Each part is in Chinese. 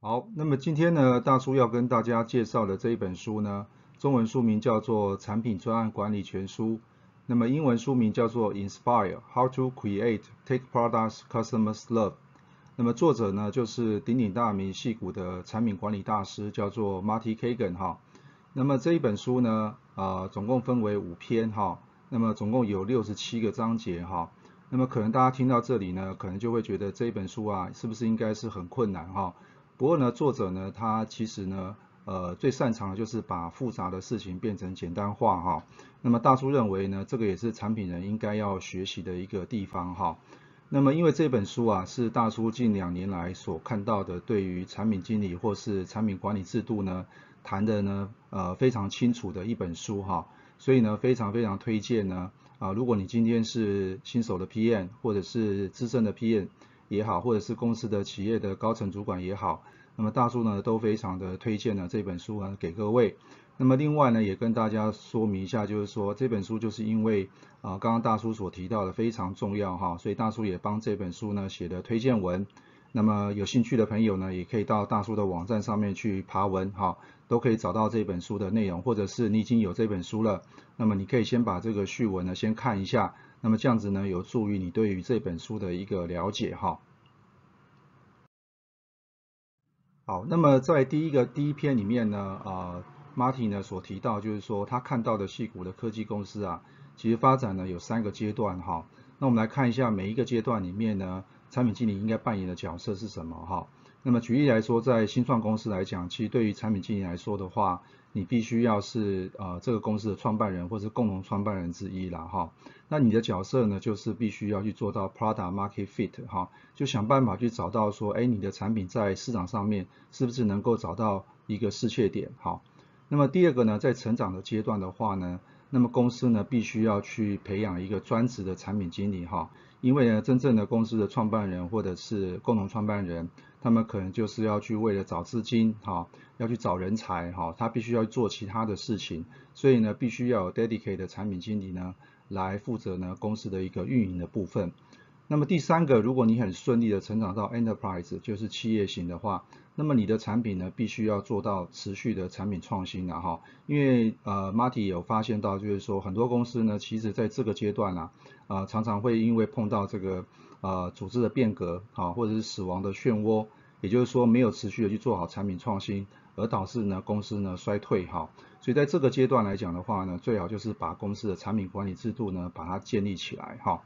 好，那么今天呢，大叔要跟大家介绍的这一本书呢，中文书名叫做《产品专案管理全书》，那么英文书名叫做《Inspire: How to Create Take Products Customers Love》。那么作者呢，就是鼎鼎大名、戏骨的产品管理大师，叫做 Marty Kagan 哈。那么这一本书呢，啊，总共分为五篇哈，那么总共有六十七个章节哈。那么可能大家听到这里呢，可能就会觉得这一本书啊，是不是应该是很困难哈？不过呢，作者呢，他其实呢，呃，最擅长的就是把复杂的事情变成简单化哈。那么大叔认为呢，这个也是产品人应该要学习的一个地方哈。那么因为这本书啊，是大叔近两年来所看到的对于产品经理或是产品管理制度呢，谈的呢，呃，非常清楚的一本书哈。所以呢，非常非常推荐呢，啊，如果你今天是新手的 PM 或者是资深的 PM。也好，或者是公司的企业的高层主管也好，那么大叔呢都非常的推荐呢这本书啊给各位。那么另外呢也跟大家说明一下，就是说这本书就是因为啊刚刚大叔所提到的非常重要哈，所以大叔也帮这本书呢写的推荐文。那么有兴趣的朋友呢也可以到大叔的网站上面去爬文哈，都可以找到这本书的内容，或者是你已经有这本书了，那么你可以先把这个序文呢先看一下。那么这样子呢，有助于你对于这本书的一个了解哈。好，那么在第一个第一篇里面呢，啊，Martin 呢所提到就是说他看到的细股的科技公司啊，其实发展呢有三个阶段哈。那我们来看一下每一个阶段里面呢，产品经理应该扮演的角色是什么哈。那么举例来说，在新创公司来讲，其实对于产品经理来说的话，你必须要是呃这个公司的创办人或者共同创办人之一了哈。那你的角色呢，就是必须要去做到 product market fit 哈，就想办法去找到说，哎，你的产品在市场上面是不是能够找到一个适切点哈。那么第二个呢，在成长的阶段的话呢，那么公司呢必须要去培养一个专职的产品经理哈。因为呢，真正的公司的创办人或者是共同创办人，他们可能就是要去为了找资金，哈，要去找人才，哈，他必须要做其他的事情，所以呢，必须要有 dedicated 的产品经理呢，来负责呢公司的一个运营的部分。那么第三个，如果你很顺利的成长到 enterprise，就是企业型的话，那么你的产品呢，必须要做到持续的产品创新的哈。因为呃，Marty 有发现到，就是说很多公司呢，其实在这个阶段啊，啊常常会因为碰到这个呃组织的变革啊，或者是死亡的漩涡，也就是说没有持续的去做好产品创新，而导致呢公司呢衰退哈。所以在这个阶段来讲的话呢，最好就是把公司的产品管理制度呢，把它建立起来哈。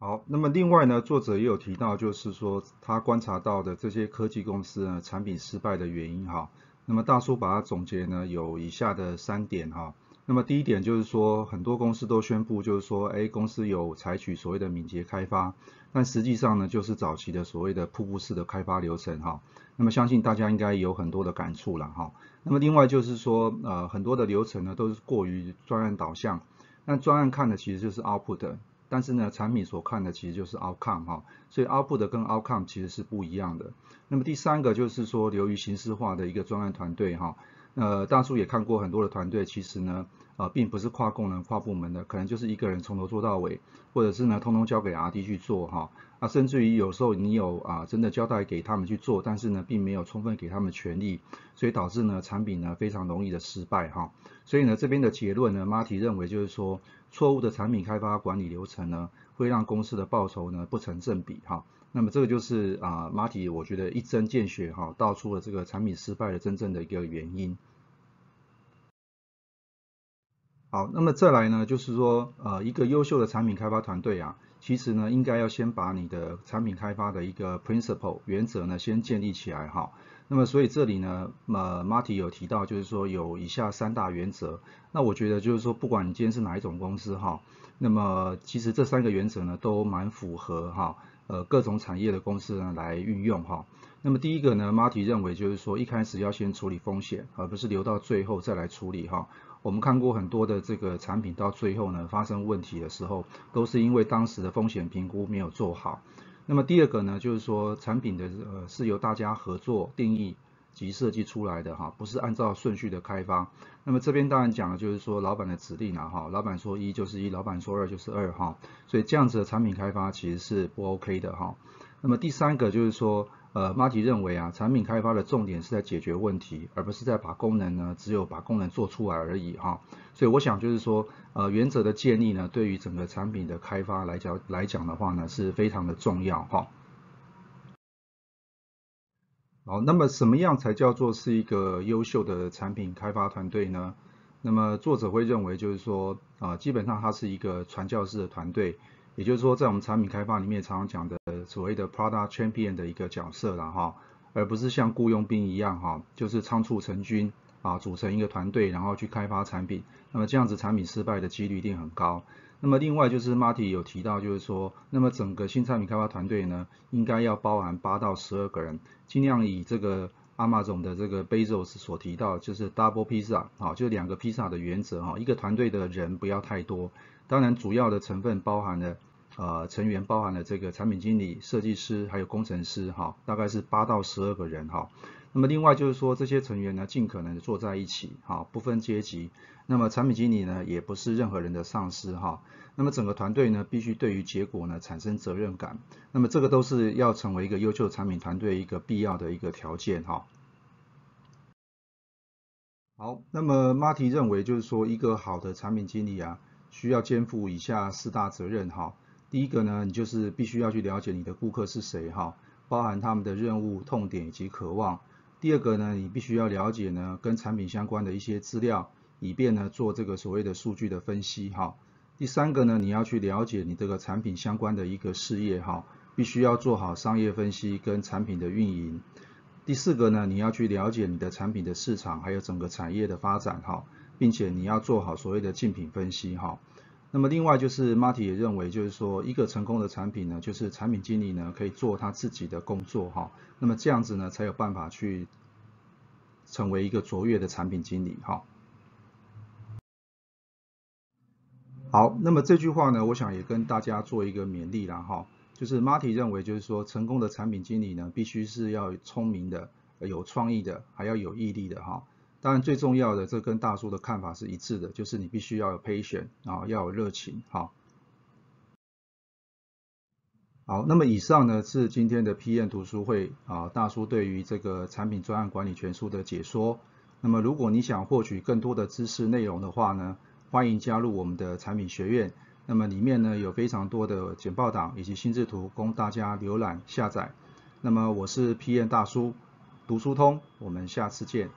好，那么另外呢，作者也有提到，就是说他观察到的这些科技公司呢产品失败的原因哈。那么大叔把它总结呢有以下的三点哈。那么第一点就是说，很多公司都宣布就是说，哎，公司有采取所谓的敏捷开发，但实际上呢就是早期的所谓的瀑布式的开发流程哈。那么相信大家应该有很多的感触了哈。那么另外就是说，呃，很多的流程呢都是过于专案导向，那专案看的其实就是 output。但是呢，产品所看的其实就是 outcome 哈，所以 output 跟 outcome 其实是不一样的。那么第三个就是说，流于形式化的一个专案团队哈，呃，大叔也看过很多的团队，其实呢，呃，并不是跨功能、跨部门的，可能就是一个人从头做到尾，或者是呢，通通交给 RD 去做哈。啊，甚至于有时候你有啊，真的交代给他们去做，但是呢，并没有充分给他们权利，所以导致呢，产品呢非常容易的失败哈。所以呢，这边的结论呢，Marty 认为就是说，错误的产品开发管理流程呢，会让公司的报酬呢不成正比哈。那么这个就是啊马体我觉得一针见血哈，道出了这个产品失败的真正的一个原因。好，那么再来呢，就是说，呃，一个优秀的产品开发团队啊，其实呢，应该要先把你的产品开发的一个 principle 原则呢，先建立起来哈。那么，所以这里呢，呃，Marty 有提到，就是说有以下三大原则。那我觉得就是说，不管你今天是哪一种公司哈，那么其实这三个原则呢，都蛮符合哈，呃各种产业的公司呢来运用哈。那么第一个呢，Marty 认为就是说一开始要先处理风险，而不是留到最后再来处理哈。我们看过很多的这个产品到最后呢发生问题的时候，都是因为当时的风险评估没有做好。那么第二个呢，就是说产品的呃是由大家合作定义及设计出来的哈，不是按照顺序的开发。那么这边当然讲的就是说老板的指令啊哈，老板说一就是一，老板说二就是二哈，所以这样子的产品开发其实是不 OK 的哈。那么第三个就是说。呃，马吉认为啊，产品开发的重点是在解决问题，而不是在把功能呢，只有把功能做出来而已哈。所以我想就是说，呃，原则的建立呢，对于整个产品的开发来讲来讲的话呢，是非常的重要哈。好，那么什么样才叫做是一个优秀的产品开发团队呢？那么作者会认为就是说，啊，基本上它是一个传教士的团队。也就是说，在我们产品开发里面常常讲的所谓的 product champion 的一个角色了哈，而不是像雇佣兵一样哈，就是仓促成军啊，组成一个团队然后去开发产品，那么这样子产品失败的几率一定很高。那么另外就是 Marty 有提到，就是说，那么整个新产品开发团队呢，应该要包含八到十二个人，尽量以这个阿玛总的这个 Bezos 所提到，就是 double pizza 啊，就两个披萨的原则哈，一个团队的人不要太多，当然主要的成分包含了。呃，成员包含了这个产品经理、设计师还有工程师，哈，大概是八到十二个人，哈。那么另外就是说，这些成员呢，尽可能的坐在一起，哈，不分阶级。那么产品经理呢，也不是任何人的上司，哈。那么整个团队呢，必须对于结果呢产生责任感。那么这个都是要成为一个优秀产品团队一个必要的一个条件，哈。好，那么 Marty 认为就是说，一个好的产品经理啊，需要肩负以下四大责任，哈。第一个呢，你就是必须要去了解你的顾客是谁哈，包含他们的任务、痛点以及渴望。第二个呢，你必须要了解呢跟产品相关的一些资料，以便呢做这个所谓的数据的分析哈。第三个呢，你要去了解你这个产品相关的一个事业哈，必须要做好商业分析跟产品的运营。第四个呢，你要去了解你的产品的市场还有整个产业的发展哈，并且你要做好所谓的竞品分析哈。那么另外就是 Marty 也认为，就是说一个成功的产品呢，就是产品经理呢可以做他自己的工作哈，那么这样子呢才有办法去成为一个卓越的产品经理哈。好，那么这句话呢，我想也跟大家做一个勉励啦哈，就是 Marty 认为就是说成功的产品经理呢，必须是要聪明的、有创意的，还要有毅力的哈。当然最重要的，这跟大叔的看法是一致的，就是你必须要有 patience 啊，要有热情，好。好，那么以上呢是今天的 PM 读书会啊，大叔对于这个产品专案管理全书的解说。那么如果你想获取更多的知识内容的话呢，欢迎加入我们的产品学院。那么里面呢有非常多的简报档以及心智图供大家浏览下载。那么我是 PM 大叔，读书通，我们下次见。